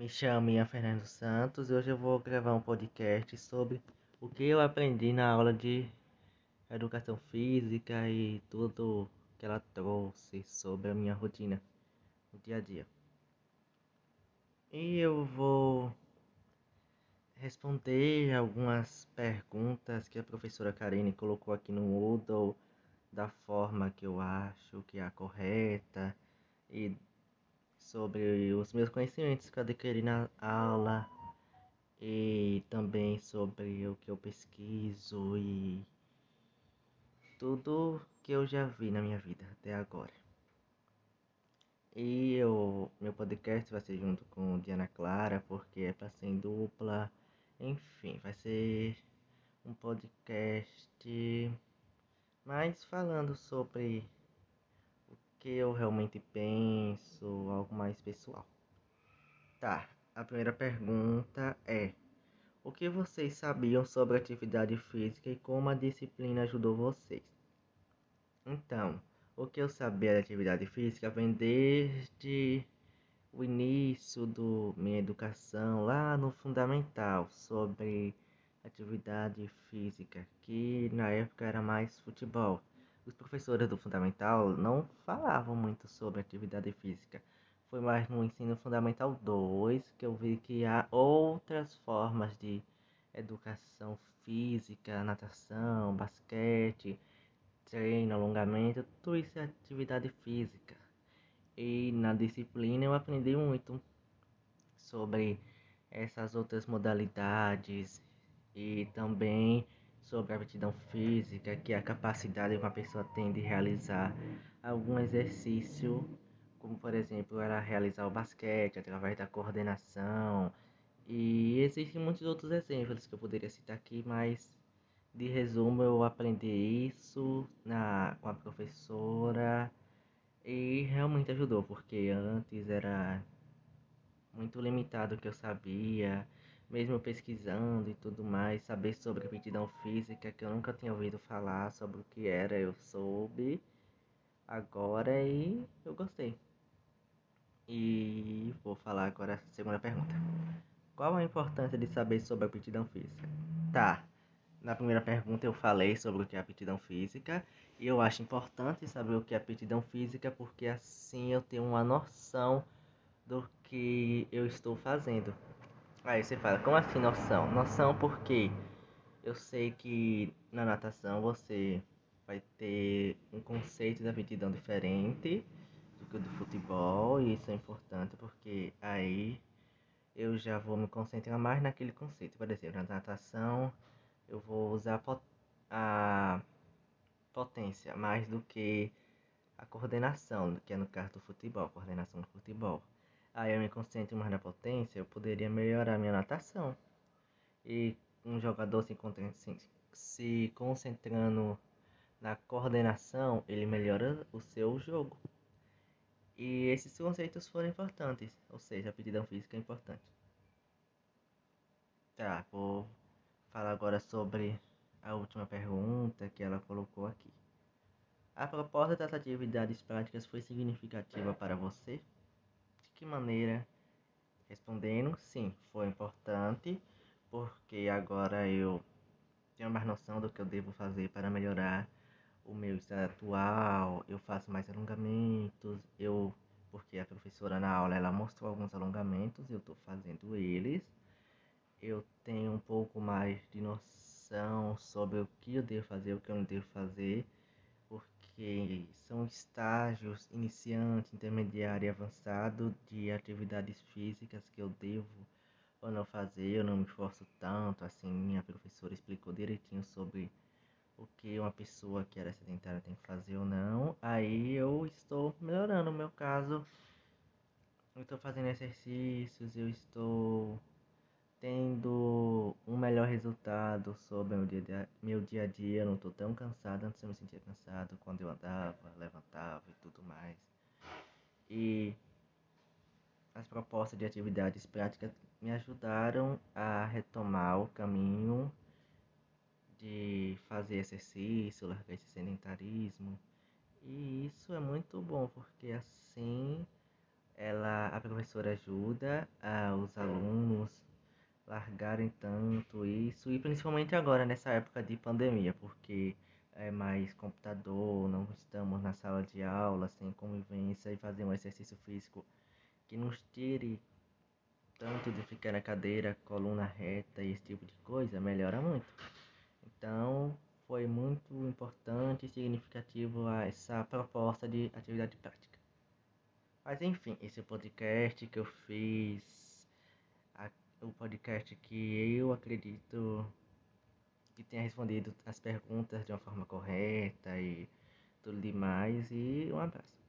Me chamo Ian Fernando Santos e hoje eu vou gravar um podcast sobre o que eu aprendi na aula de educação física e tudo que ela trouxe sobre a minha rotina no dia a dia. E eu vou responder algumas perguntas que a professora Karine colocou aqui no Moodle da forma que eu acho que é a correta e sobre os meus conhecimentos que eu adquiri na aula e também sobre o que eu pesquiso e tudo que eu já vi na minha vida até agora. E eu, meu podcast vai ser junto com Diana Clara, porque é para ser em dupla. Enfim, vai ser um podcast mais falando sobre o que eu realmente penso, algo mais pessoal. Tá, a primeira pergunta é: O que vocês sabiam sobre atividade física e como a disciplina ajudou vocês? Então, o que eu sabia da atividade física vem desde o início da minha educação, lá no fundamental, sobre atividade física, que na época era mais futebol. Os professores do fundamental não falavam muito sobre atividade física. Foi mais no ensino fundamental 2 que eu vi que há outras formas de educação física, natação, basquete, treino, alongamento, tudo isso é atividade física. E na disciplina eu aprendi muito sobre essas outras modalidades e também sobre a aptidão física, que a capacidade que uma pessoa tem de realizar algum exercício, como por exemplo era realizar o basquete através da coordenação. E existem muitos outros exemplos que eu poderia citar aqui, mas de resumo eu aprendi isso na, com a professora e realmente ajudou, porque antes era muito limitado o que eu sabia mesmo pesquisando e tudo mais, saber sobre aptidão física, que eu nunca tinha ouvido falar sobre o que era, eu soube agora e eu gostei. E vou falar agora a segunda pergunta. Qual a importância de saber sobre aptidão física? Tá. Na primeira pergunta eu falei sobre o que é aptidão física e eu acho importante saber o que é aptidão física porque assim eu tenho uma noção do que eu estou fazendo. Aí você fala, como assim noção? Noção porque eu sei que na natação você vai ter um conceito de aptidão diferente do que o do futebol, e isso é importante porque aí eu já vou me concentrar mais naquele conceito. Por exemplo, na natação eu vou usar a potência mais do que a coordenação, que é no caso do futebol, coordenação do futebol aí eu me concentro mais na potência, eu poderia melhorar minha natação. E um jogador se, se concentrando na coordenação, ele melhora o seu jogo. E esses conceitos foram importantes, ou seja, a aptidão física é importante. Tá, vou falar agora sobre a última pergunta que ela colocou aqui. A proposta das atividades práticas foi significativa para você? Que maneira? Respondendo, sim, foi importante, porque agora eu tenho mais noção do que eu devo fazer para melhorar o meu estado atual, eu faço mais alongamentos, eu porque a professora na aula ela mostrou alguns alongamentos, eu estou fazendo eles. Eu tenho um pouco mais de noção sobre o que eu devo fazer, o que eu não devo fazer que são estágios iniciante, intermediário e avançado de atividades físicas que eu devo ou não fazer, eu não me esforço tanto, assim, minha professora explicou direitinho sobre o que uma pessoa que era sedentária tem que fazer ou não, aí eu estou melhorando o meu caso, eu estou fazendo exercícios, eu estou tendo um melhor resultado sobre meu dia, meu dia a dia. Eu não estou tão cansado. Antes eu me sentia cansado quando eu andava, levantava e tudo mais. E as propostas de atividades práticas me ajudaram a retomar o caminho de fazer exercício, largar esse sedentarismo. E isso é muito bom, porque assim ela, a professora ajuda os alunos largarem tanto isso, e principalmente agora nessa época de pandemia, porque é mais computador, não estamos na sala de aula, sem convivência e fazer um exercício físico que nos tire tanto de ficar na cadeira, coluna reta e esse tipo de coisa, melhora muito. Então, foi muito importante e significativo essa proposta de atividade prática. Mas enfim, esse podcast que eu fiz, o podcast que eu acredito que tenha respondido as perguntas de uma forma correta e tudo demais. E um abraço.